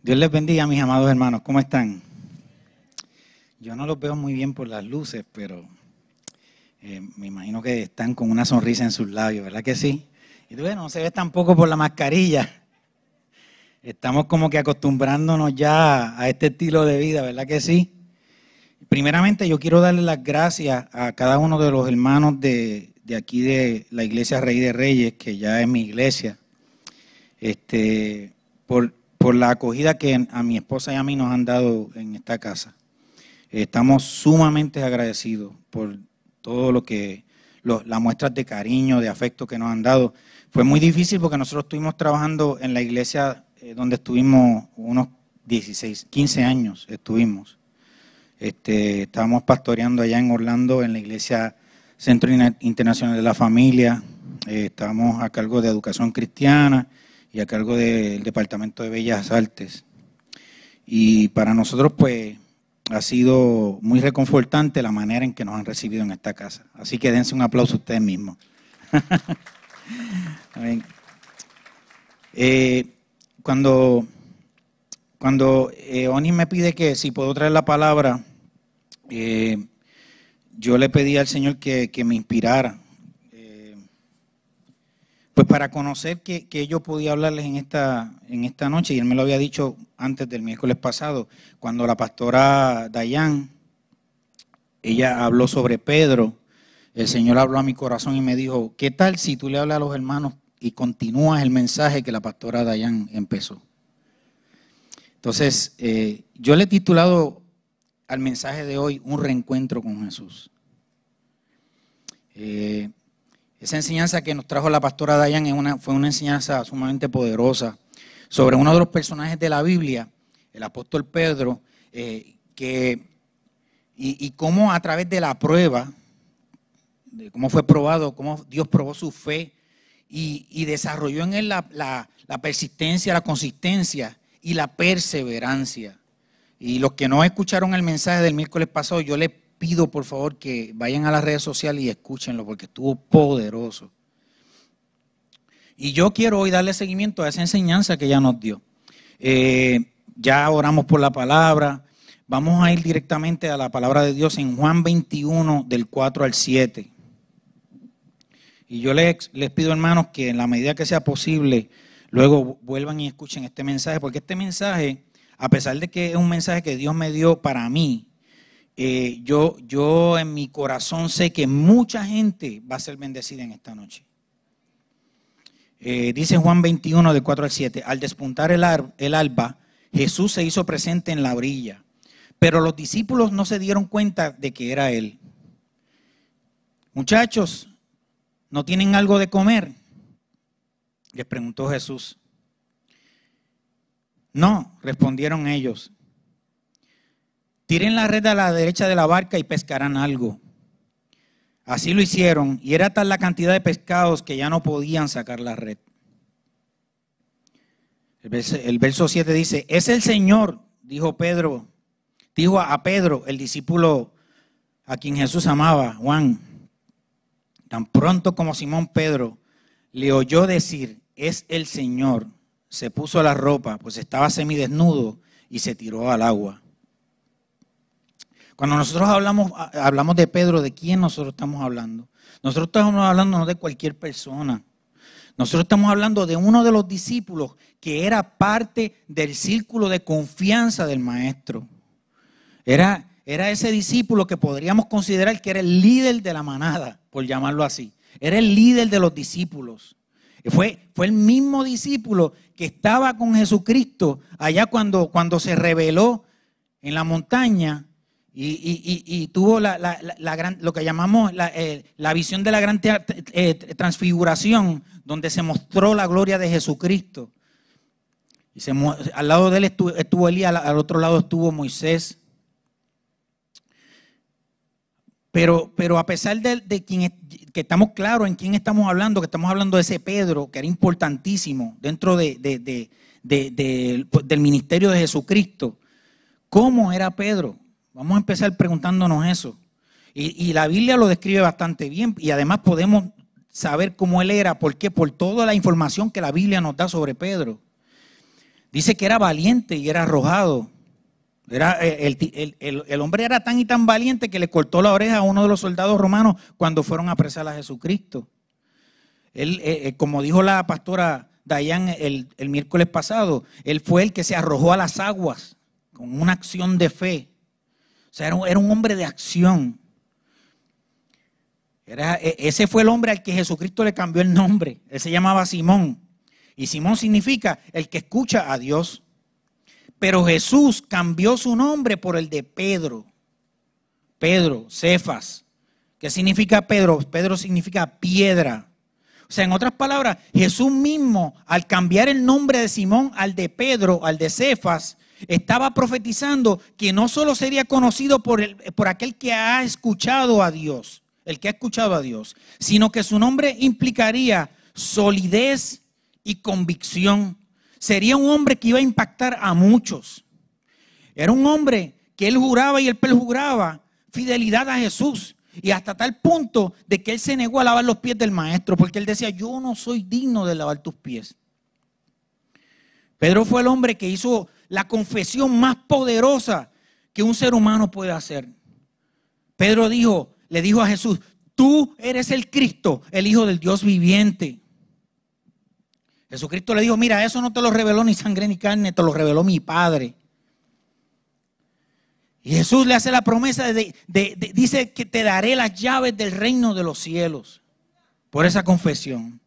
Dios les bendiga, mis amados hermanos. ¿Cómo están? Yo no los veo muy bien por las luces, pero eh, me imagino que están con una sonrisa en sus labios, ¿verdad que sí? Y bueno, no se ve tampoco por la mascarilla. Estamos como que acostumbrándonos ya a este estilo de vida, ¿verdad que sí? Primeramente yo quiero darle las gracias a cada uno de los hermanos de, de aquí de la iglesia Rey de Reyes, que ya es mi iglesia, este, por por la acogida que a mi esposa y a mí nos han dado en esta casa. Estamos sumamente agradecidos por todo lo que, las muestras de cariño, de afecto que nos han dado. Fue muy difícil porque nosotros estuvimos trabajando en la iglesia eh, donde estuvimos unos 16, 15 años estuvimos. Este, estábamos pastoreando allá en Orlando en la iglesia Centro Internacional de la Familia. Eh, estábamos a cargo de educación cristiana y a cargo del Departamento de Bellas Artes. Y para nosotros, pues, ha sido muy reconfortante la manera en que nos han recibido en esta casa. Así que dense un aplauso ustedes mismos. Eh, cuando cuando eh, Oni me pide que si puedo traer la palabra, eh, yo le pedí al Señor que, que me inspirara pues para conocer que, yo podía hablarles en esta, en esta noche, y él me lo había dicho antes del miércoles pasado, cuando la pastora Dayan, ella habló sobre Pedro, el Señor habló a mi corazón y me dijo, ¿qué tal si tú le hablas a los hermanos y continúas el mensaje que la pastora Dayan empezó? Entonces, eh, yo le he titulado al mensaje de hoy Un reencuentro con Jesús. Eh, esa enseñanza que nos trajo la pastora Dayan fue una enseñanza sumamente poderosa sobre uno de los personajes de la Biblia, el apóstol Pedro, eh, que, y, cómo a través de la prueba, cómo fue probado, cómo Dios probó su fe y, desarrolló en él la, persistencia, la consistencia y la perseverancia. Y los que no escucharon el mensaje del miércoles pasado, yo les pido por favor que vayan a las redes sociales y escúchenlo porque estuvo poderoso. Y yo quiero hoy darle seguimiento a esa enseñanza que ella nos dio. Eh, ya oramos por la palabra. Vamos a ir directamente a la palabra de Dios en Juan 21, del 4 al 7. Y yo les, les pido, hermanos, que en la medida que sea posible, luego vuelvan y escuchen este mensaje, porque este mensaje, a pesar de que es un mensaje que Dios me dio para mí, eh, yo, yo en mi corazón sé que mucha gente va a ser bendecida en esta noche. Eh, dice Juan 21, de 4 al 7, al despuntar el, el alba, Jesús se hizo presente en la orilla, pero los discípulos no se dieron cuenta de que era Él. Muchachos, ¿no tienen algo de comer? Les preguntó Jesús. No, respondieron ellos. Tiren la red a la derecha de la barca y pescarán algo. Así lo hicieron y era tal la cantidad de pescados que ya no podían sacar la red. El verso, 7 dice, es el Señor, dijo Pedro, dijo a Pedro, el discípulo a quien Jesús amaba, Juan. Tan pronto como Simón Pedro le oyó decir, es el Señor, se puso la ropa, pues estaba semidesnudo y se tiró al agua. Cuando nosotros hablamos, hablamos de Pedro, ¿de quién nosotros estamos hablando? Nosotros estamos hablando no de cualquier persona. Nosotros estamos hablando de uno de los discípulos que era parte del círculo de confianza del maestro. Era, era ese discípulo que podríamos considerar que era el líder de la manada, por llamarlo así. Era el líder de los discípulos. Fue, fue el mismo discípulo que estaba con Jesucristo allá cuando, cuando se reveló en la montaña y, tuvo la, gran, lo que llamamos eh, la, visión de la gran eh, transfiguración, donde se mostró la gloria de Jesucristo. Al lado de él estuvo, Elías, al, otro lado estuvo Moisés. Pero, a pesar de, de quien, que estamos claros en quién estamos hablando, que estamos hablando de ese Pedro, que era importantísimo dentro de, del ministerio de Jesucristo, ¿cómo era Pedro? Vamos a empezar preguntándonos eso. Y, la Biblia lo describe bastante bien y además podemos saber cómo él era. ¿Por qué? Por toda la información que la Biblia nos da sobre Pedro. Dice que era valiente y era arrojado. Era, eh, el, hombre era tan y tan valiente que le cortó la oreja a uno de los soldados romanos cuando fueron a apresar a Jesucristo. Él, eh, eh, como dijo la pastora Dayan el, miércoles pasado, él fue el que se arrojó a las aguas con una acción de fe. O sea, era un, hombre de acción. Era, e, ese fue el hombre al que Jesucristo le cambió el nombre. Él se llamaba Simón. Y Simón significa el que escucha a Dios. Pero Jesús cambió su nombre por el de Pedro. Pedro, Cefas. ¿Qué significa Pedro? Pedro significa piedra. O sea, en otras palabras, Jesús mismo, al cambiar el nombre de Simón al de Pedro, al de Cefas, estaba profetizando que no solo sería conocido por, el, por aquel que ha escuchado a Dios, el que ha escuchado a Dios, sino que su nombre implicaría solidez y convicción. Sería un hombre que iba a impactar a muchos. Era un hombre que él juraba y él perjuraba fidelidad a Jesús. Y hasta tal punto de que él se negó a lavar los pies del maestro, porque él decía, yo no soy digno de lavar tus pies. Pedro fue el hombre que hizo la confesión más poderosa que un ser humano puede hacer. Pedro dijo, le dijo a Jesús, tú eres el Cristo, el Hijo del Dios viviente. Jesucristo le dijo, mira, eso no te lo reveló ni sangre ni carne, te lo reveló mi Padre. Y Jesús le hace la promesa de, dice que te daré las llaves del reino de los cielos por esa confesión.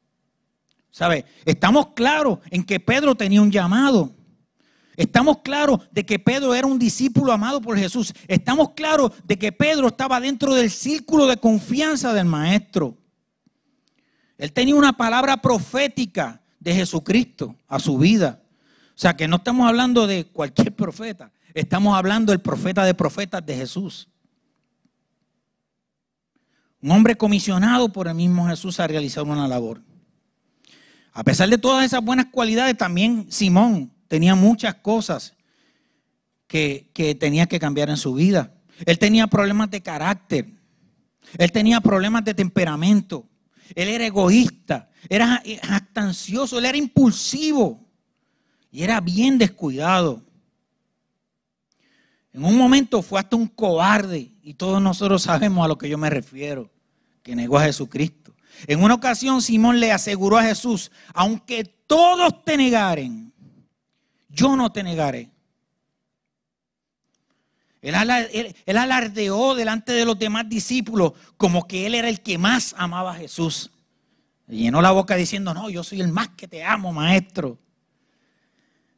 ¿Sabe? Estamos claros en que Pedro tenía un llamado. Estamos claros de que Pedro era un discípulo amado por Jesús. Estamos claros de que Pedro estaba dentro del círculo de confianza del maestro. Él tenía una palabra profética de Jesucristo a su vida. O sea que no estamos hablando de cualquier profeta. Estamos hablando del profeta de profetas de Jesús. Un hombre comisionado por el mismo Jesús a realizar una labor. A pesar de todas esas buenas cualidades, también Simón tenía muchas cosas que, que tenía que cambiar en su vida. Él tenía problemas de carácter. Él tenía problemas de temperamento. Él era egoísta. Era jactancioso. Él era impulsivo. Y era bien descuidado. En un momento fue hasta un cobarde y todos nosotros sabemos a lo que yo me refiero, que negó a Jesucristo. En una ocasión Simón le aseguró a Jesús, aunque todos te negaren, yo no te negaré. Él, alardeó delante de los demás discípulos como que él era el que más amaba a Jesús. llenó la boca diciendo, no, yo soy el más que te amo, maestro.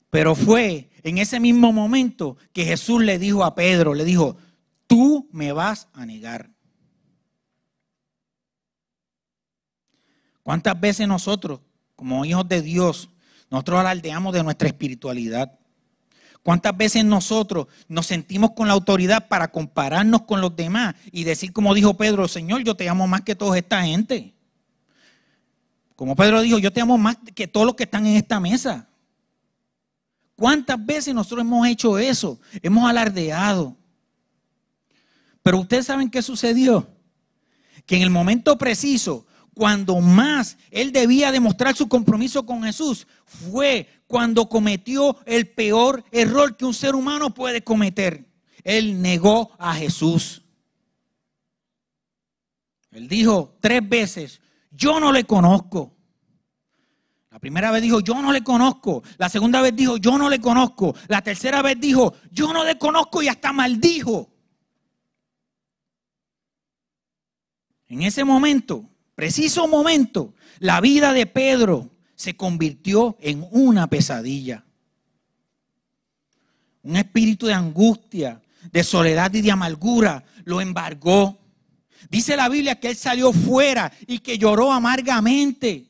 Pero fue en ese mismo momento que Jesús le dijo a Pedro, le dijo, tú me vas a negar. ¿Cuántas veces nosotros, como hijos de Dios, nosotros alardeamos de nuestra espiritualidad? ¿Cuántas veces nosotros nos sentimos con la autoridad para compararnos con los demás y decir como dijo Pedro, Señor, yo te amo más que toda esta gente? Como Pedro dijo, yo te amo más que todos los que están en esta mesa. ¿Cuántas veces nosotros hemos hecho eso? Hemos alardeado. Pero ustedes saben qué sucedió. Que en el momento preciso, cuando más él debía demostrar su compromiso con Jesús, fue cuando cometió el peor error que un ser humano puede cometer. Él negó a Jesús. Él dijo tres veces, yo no le conozco. La primera vez dijo, yo no le conozco. La segunda vez dijo, yo no le conozco. La tercera vez dijo, yo no le conozco y hasta maldijo. En ese momento, preciso momento, la vida de Pedro se convirtió en una pesadilla. Un espíritu de angustia, de soledad y de amargura lo embargó. Dice la Biblia que él salió fuera y que lloró amargamente.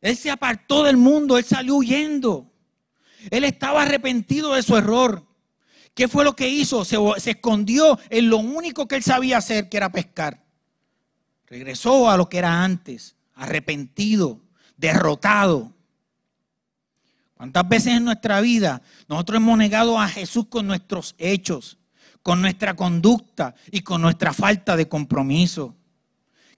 Él se apartó del mundo, él salió huyendo. Él estaba arrepentido de su error. ¿Qué fue lo que hizo? Se, escondió en lo único que él sabía hacer, que era pescar. Regresó a lo que era antes, arrepentido, derrotado. ¿Cuántas veces en nuestra vida nosotros hemos negado a Jesús con nuestros hechos, con nuestra conducta y con nuestra falta de compromiso?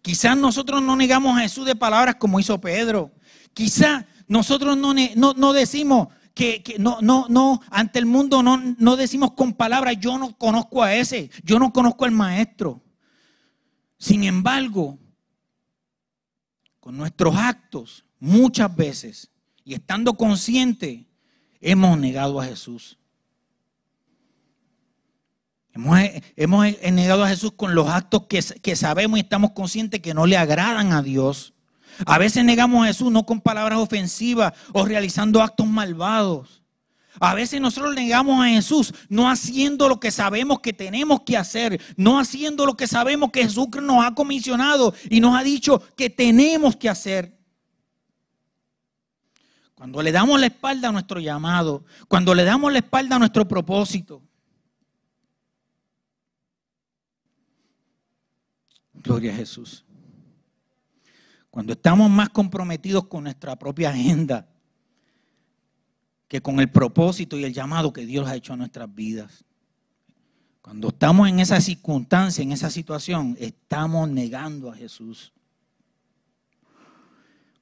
Quizás nosotros no negamos a Jesús de palabras como hizo Pedro. Quizás nosotros no, no, decimos que, no, no, no, ante el mundo no, no decimos con palabras, yo no conozco a ese, yo no conozco al maestro. Sin embargo, con nuestros actos, muchas veces, y estando conscientes, hemos negado a Jesús. Hemos, negado a Jesús con los actos que, que sabemos y estamos conscientes que no le agradan a Dios. A veces negamos a Jesús no con palabras ofensivas o realizando actos malvados. A veces nosotros negamos a Jesús no haciendo lo que sabemos que tenemos que hacer, no haciendo lo que sabemos que Jesús nos ha comisionado y nos ha dicho que tenemos que hacer. Cuando le damos la espalda a nuestro llamado, cuando le damos la espalda a nuestro propósito. Gloria a Jesús. Cuando estamos más comprometidos con nuestra propia agenda que con el propósito y el llamado que Dios ha hecho a nuestras vidas. Cuando estamos en esa circunstancia, en esa situación, estamos negando a Jesús.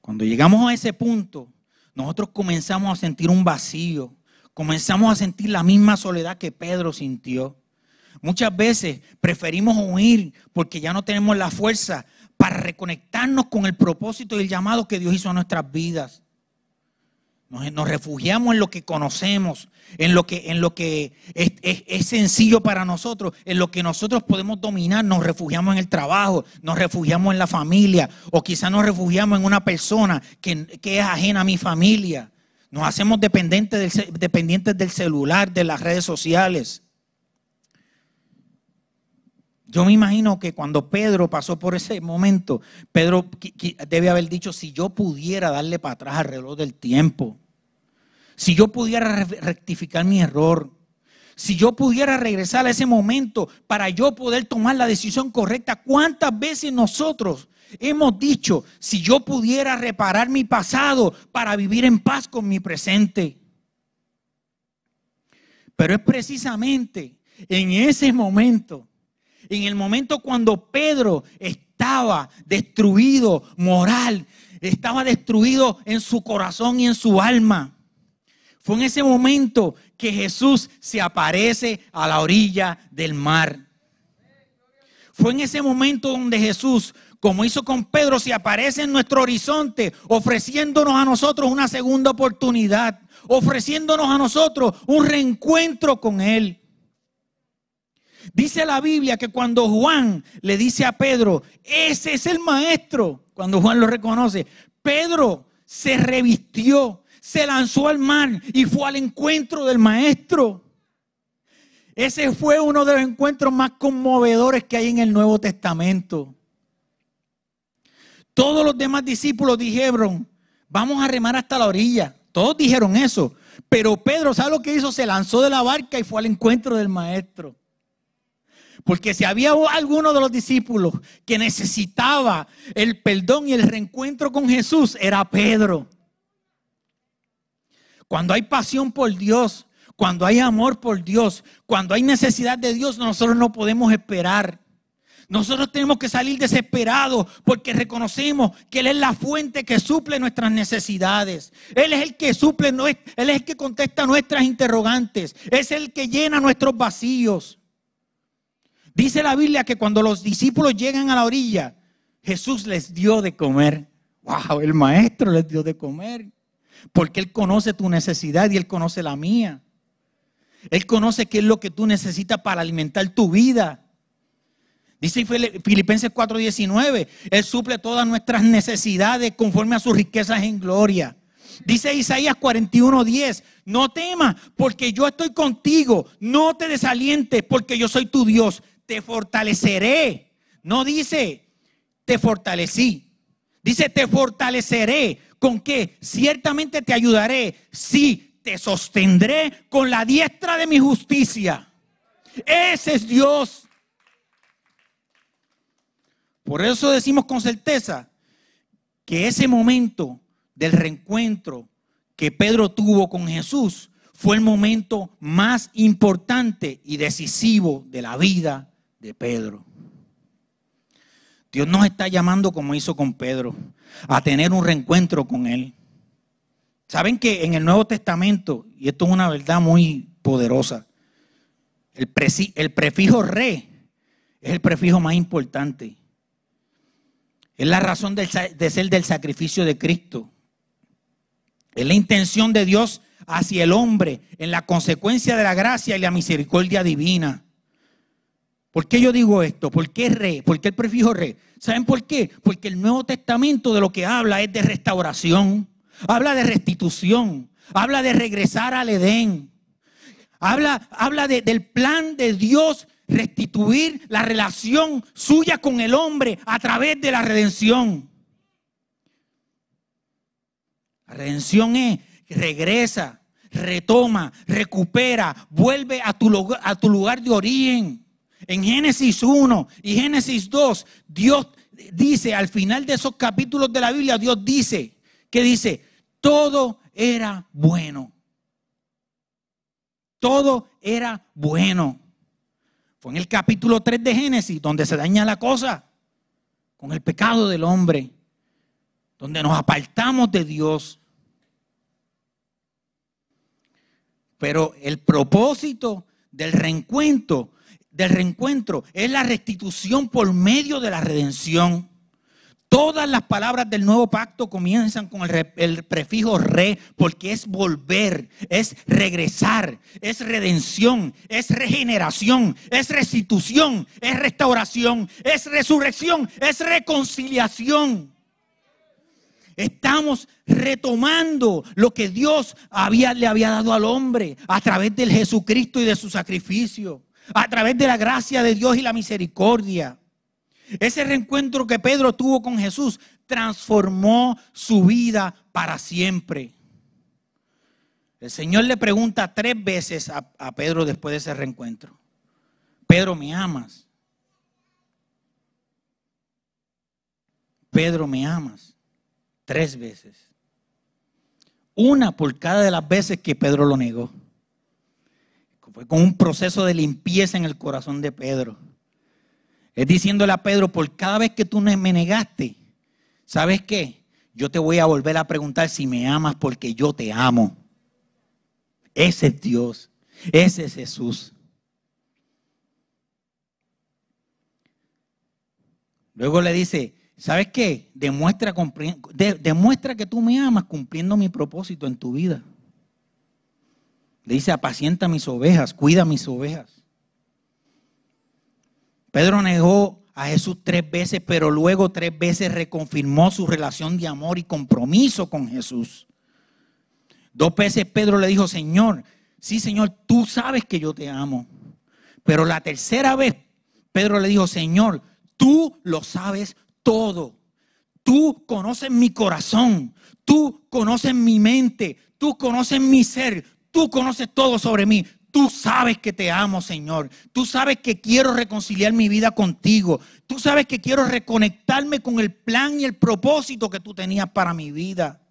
Cuando llegamos a ese punto, nosotros comenzamos a sentir un vacío, comenzamos a sentir la misma soledad que Pedro sintió. Muchas veces preferimos huir porque ya no tenemos la fuerza para reconectarnos con el propósito y el llamado que Dios hizo a nuestras vidas. Nos, refugiamos en lo que conocemos, en lo que, en lo que es, es, sencillo para nosotros, en lo que nosotros podemos dominar. Nos refugiamos en el trabajo, nos refugiamos en la familia, o quizás nos refugiamos en una persona que, que es ajena a mi familia. Nos hacemos dependientes del, dependientes del celular, de las redes sociales. Yo me imagino que cuando Pedro pasó por ese momento, Pedro debe haber dicho, si yo pudiera darle para atrás al reloj del tiempo, si yo pudiera rectificar mi error, si yo pudiera regresar a ese momento para yo poder tomar la decisión correcta, ¿cuántas veces nosotros hemos dicho, si yo pudiera reparar mi pasado para vivir en paz con mi presente? Pero es precisamente en ese momento en el momento cuando Pedro estaba destruido moral, estaba destruido en su corazón y en su alma. Fue en ese momento que Jesús se aparece a la orilla del mar. Fue en ese momento donde Jesús, como hizo con Pedro, se aparece en nuestro horizonte, ofreciéndonos a nosotros una segunda oportunidad, ofreciéndonos a nosotros un reencuentro con Él. Dice la Biblia que cuando Juan le dice a Pedro, ese es el maestro, cuando Juan lo reconoce, Pedro se revistió, se lanzó al mar y fue al encuentro del maestro. Ese fue uno de los encuentros más conmovedores que hay en el Nuevo Testamento. Todos los demás discípulos dijeron, vamos a remar hasta la orilla. Todos dijeron eso. Pero Pedro, ¿sabe lo que hizo? Se lanzó de la barca y fue al encuentro del maestro. Porque si había alguno de los discípulos que necesitaba el perdón y el reencuentro con Jesús, era Pedro. Cuando hay pasión por Dios, cuando hay amor por Dios, cuando hay necesidad de Dios, nosotros no podemos esperar. Nosotros tenemos que salir desesperados porque reconocemos que Él es la fuente que suple nuestras necesidades. Él es el que suple, Él es el que contesta nuestras interrogantes. Es el que llena nuestros vacíos. Dice la Biblia que cuando los discípulos llegan a la orilla, Jesús les dio de comer. Wow, el maestro les dio de comer. Porque Él conoce tu necesidad y Él conoce la mía. Él conoce qué es lo que tú necesitas para alimentar tu vida. Dice Filipenses 4:19, Él suple todas nuestras necesidades conforme a sus riquezas en gloria. Dice Isaías 41:10, no temas porque yo estoy contigo, no te desalientes porque yo soy tu Dios, te fortaleceré. No dice, te fortalecí. Dice, te fortaleceré. ¿Con qué? Ciertamente te ayudaré. Sí, te sostendré con la diestra de mi justicia. Ese es Dios. Por eso decimos con certeza que ese momento del reencuentro que Pedro tuvo con Jesús fue el momento más importante y decisivo de la vida de Pedro. Dios nos está llamando como hizo con Pedro, a tener un reencuentro con Él. Saben que en el Nuevo Testamento, y esto es una verdad muy poderosa, el, prefijo re es el prefijo más importante. Es la razón de ser del sacrificio de Cristo. Es la intención de Dios hacia el hombre en la consecuencia de la gracia y la misericordia divina. ¿Por qué yo digo esto? ¿Por qué re? ¿Por qué el prefijo re? ¿Saben por qué? Porque el Nuevo Testamento de lo que habla es de restauración, habla de restitución, habla de regresar al Edén, habla, habla del plan de Dios restituir la relación suya con el hombre a través de la redención. La redención es regresa, retoma, recupera, vuelve a tu, lugar, a tu lugar de origen. En Génesis 1 y Génesis 2, Dios dice, al final de esos capítulos de la Biblia, Dios dice, que dice, todo era bueno. Todo era bueno. Fue en el capítulo 3 de Génesis donde se daña la cosa con el pecado del hombre, donde nos apartamos de Dios. Pero el propósito del reencuentro del reencuentro es la restitución por medio de la redención. Todas las palabras del nuevo pacto comienzan con el, prefijo re, porque es volver, es regresar, es redención, es regeneración, es restitución, es restauración, es resurrección, es reconciliación. Estamos retomando lo que Dios le había dado al hombre a través del Jesucristo y de su sacrificio a través de la gracia de Dios y la misericordia. Ese reencuentro que Pedro tuvo con Jesús transformó su vida para siempre. El Señor le pregunta tres veces a, Pedro después de ese reencuentro. Pedro, ¿me amas? Pedro, ¿me amas? Tres veces. Una por cada de las veces que Pedro lo negó. Fue con un proceso de limpieza en el corazón de Pedro. Es diciéndole a Pedro, por cada vez que tú me negaste, ¿sabes qué? Yo te voy a volver a preguntar si me amas porque yo te amo. Ese es Dios. Ese es Jesús. Luego le dice, ¿sabes qué? Demuestra, demuestra que tú me amas cumpliendo mi propósito en tu vida. Dice, apacienta mis ovejas, cuida mis ovejas. Pedro negó a Jesús tres veces, pero luego tres veces reconfirmó su relación de amor y compromiso con Jesús. Dos veces Pedro le dijo, Señor, sí Señor, tú sabes que yo te amo. Pero la tercera vez Pedro le dijo, Señor, tú lo sabes todo. Tú conoces mi corazón, tú conoces mi mente, tú conoces mi ser, Tú conoces todo sobre mí. Tú sabes que te amo, Señor. Tú sabes que quiero reconciliar mi vida contigo. Tú sabes que quiero reconectarme con el plan y el propósito que tú tenías para mi vida.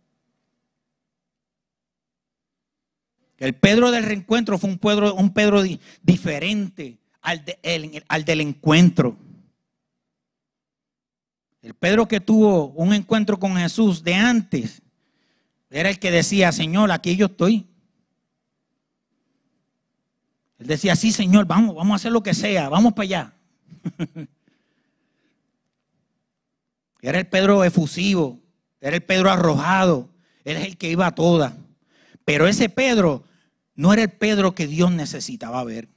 El Pedro del reencuentro fue un Pedro, un Pedro diferente al, al del encuentro. El Pedro que tuvo un encuentro con Jesús de antes era el que decía, Señor, aquí yo estoy. Él decía, sí, Señor, vamos, vamos a hacer lo que sea, vamos para allá. era el Pedro efusivo, era el Pedro arrojado, era el que iba a todas. Pero ese Pedro no era el Pedro que Dios necesitaba ver.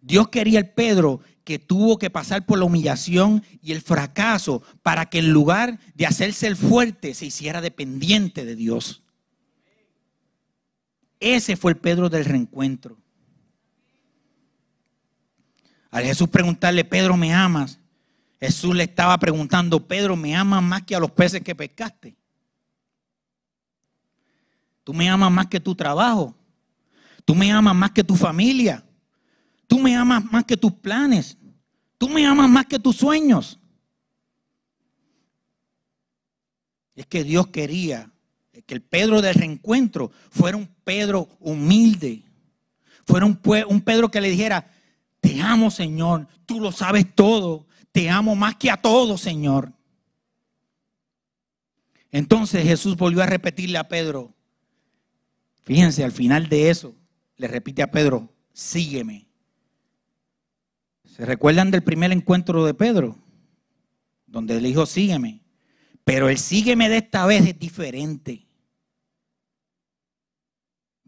Dios quería el Pedro que tuvo que pasar por la humillación y el fracaso para que en lugar de hacerse el fuerte se hiciera dependiente de Dios. Ese fue el Pedro del reencuentro. Al Jesús preguntarle, Pedro, ¿me amas? Jesús le estaba preguntando, Pedro, ¿me amas más que a los peces que pescaste? Tú me amas más que tu trabajo. Tú me amas más que tu familia. Tú me amas más que tus planes. Tú me amas más que tus sueños. Es que Dios quería que el Pedro del reencuentro fuera un Pedro humilde, fuera un, Pedro que le dijera, te amo Señor, tú lo sabes todo, te amo más que a todo Señor. Entonces Jesús volvió a repetirle a Pedro, fíjense, al final de eso, le repite a Pedro, sígueme. ¿Se recuerdan del primer encuentro de Pedro? Donde le dijo, sígueme. Pero el sígueme de esta vez es diferente.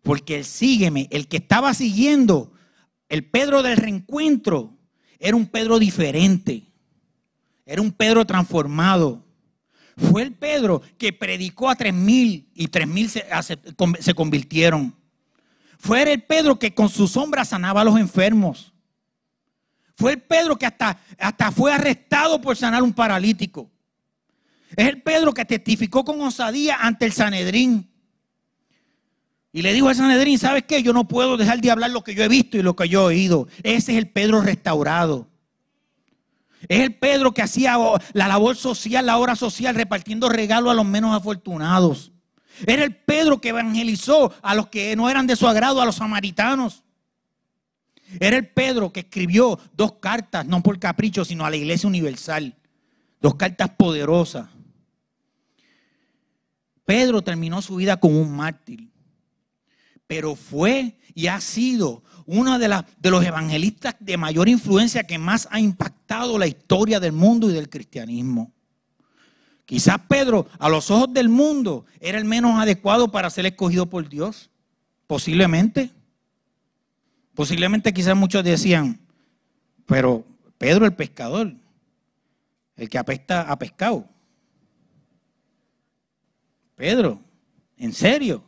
Porque el sígueme, el que estaba siguiendo, el Pedro del reencuentro, era un Pedro diferente. Era un Pedro transformado. Fue el Pedro que predicó a tres mil y tres mil se, convirtieron. Fue el Pedro que con su sombra sanaba a los enfermos. Fue el Pedro que hasta, hasta fue arrestado por sanar un paralítico. Es el Pedro que testificó con osadía ante el Sanedrín. Y le dijo al Sanedrín, ¿sabes qué? Yo no puedo dejar de hablar lo que yo he visto y lo que yo he oído. Ese es el Pedro restaurado. Es el Pedro que hacía la labor social, la obra social, repartiendo regalos a los menos afortunados. Era el Pedro que evangelizó a los que no eran de su agrado, a los samaritanos. Era el Pedro que escribió dos cartas, no por capricho, sino a la iglesia universal. Dos cartas poderosas. Pedro terminó su vida como un mártir, pero fue y ha sido uno de, los evangelistas de mayor influencia que más ha impactado la historia del mundo y del cristianismo. Quizás Pedro, a los ojos del mundo, era el menos adecuado para ser escogido por Dios. Posiblemente. Posiblemente quizás muchos decían, pero Pedro el pescador, el que apesta a pescado. Pedro, ¿en serio?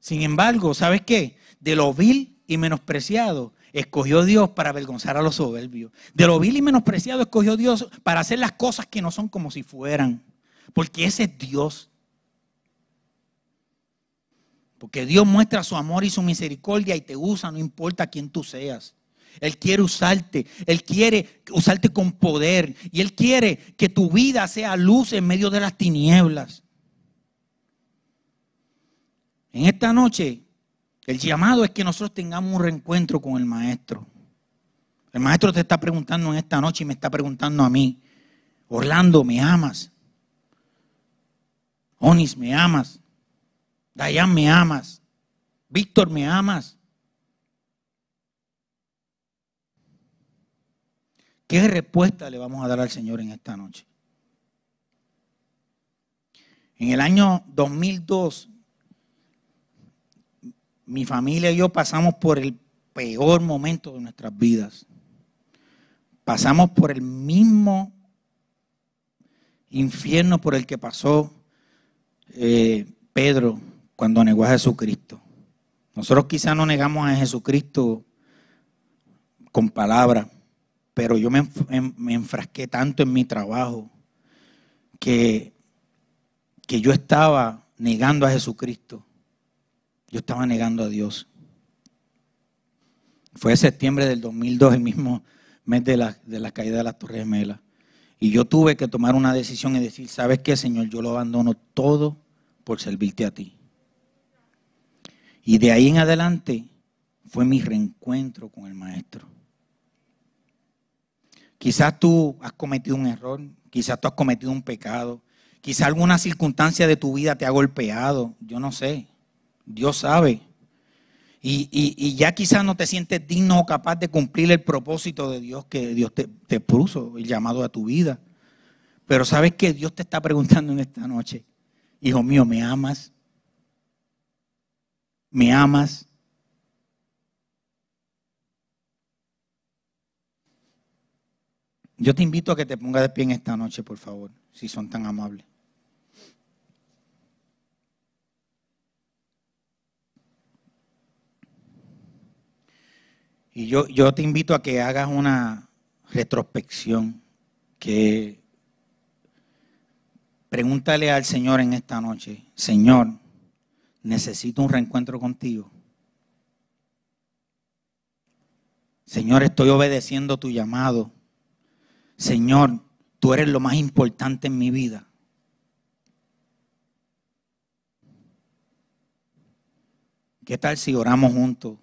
Sin embargo, ¿sabes qué? De lo vil y menospreciado, escogió Dios para avergonzar a los soberbios. De lo vil y menospreciado escogió Dios para hacer las cosas que no son como si fueran. Porque ese es Dios. Porque Dios muestra su amor y su misericordia y te usa, no importa quién tú seas. Él quiere usarte, Él quiere usarte con poder y Él quiere que tu vida sea luz en medio de las tinieblas. En esta noche, el llamado es que nosotros tengamos un reencuentro con el Maestro. El Maestro te está preguntando en esta noche y me está preguntando a mí, Orlando, ¿me amas? Onis, ¿me amas? Dayan, ¿me amas? Víctor, ¿me amas? ¿Qué respuesta le vamos a dar al Señor en esta noche? En el año 2002, mi familia y yo pasamos por el peor momento de nuestras vidas. Pasamos por el mismo infierno por el que pasó eh, Pedro cuando negó a Jesucristo. Nosotros quizás no negamos a Jesucristo con palabras, pero yo me, me, enfrasqué tanto en mi trabajo que, que yo estaba negando a Jesucristo. Yo estaba negando a Dios. Fue septiembre del 2002, el mismo mes de la, de la caída de las Torres Gemelas. Y yo tuve que tomar una decisión y decir, ¿sabes qué, Señor? Yo lo abandono todo por servirte a ti. Y de ahí en adelante fue mi reencuentro con el Maestro. Quizás tú has cometido un error, quizás tú has cometido un pecado, quizás alguna circunstancia de tu vida te ha golpeado, yo no sé, Dios sabe. Y, ya quizás no te sientes digno o capaz de cumplir el propósito de Dios que Dios te, te puso, el llamado a tu vida. Pero sabes que Dios te está preguntando en esta noche, hijo mío, ¿me amas? ¿Me amas? Yo te invito a que te pongas de pie en esta noche, por favor, si son tan amables. Y yo, yo te invito a que hagas una retrospección, que pregúntale al Señor en esta noche, Señor, necesito un reencuentro contigo. Señor, estoy obedeciendo tu llamado. Señor, tú eres lo más importante en mi vida. ¿Qué tal si oramos juntos?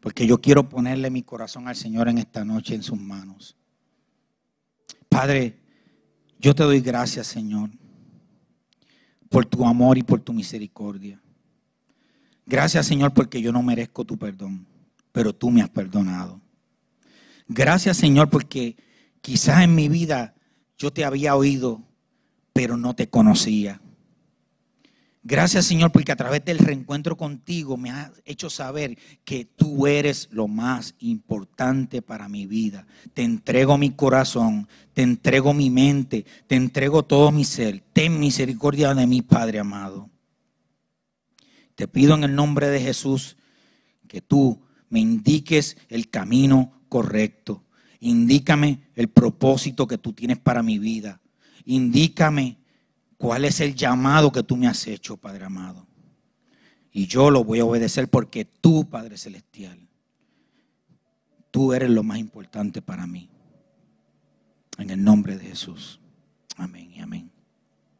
Porque yo quiero ponerle mi corazón al Señor en esta noche en sus manos. Padre, Yo te doy gracias, Señor, por tu amor y por tu misericordia. Gracias, Señor, porque yo no merezco tu perdón, pero tú me has perdonado. Gracias, Señor, porque quizás en mi vida yo te había oído, pero no te conocía. Gracias Señor porque a través del reencuentro contigo me has hecho saber que tú eres lo más importante para mi vida. Te entrego mi corazón, te entrego mi mente, te entrego todo mi ser. Ten misericordia de mi Padre amado. Te pido en el nombre de Jesús que tú me indiques el camino correcto. Indícame el propósito que tú tienes para mi vida. Indícame cuál es el llamado que tú me has hecho, Padre amado. Y yo lo voy a obedecer porque tú, Padre Celestial, tú eres lo más importante para mí. En el nombre de Jesús. Amén y amén.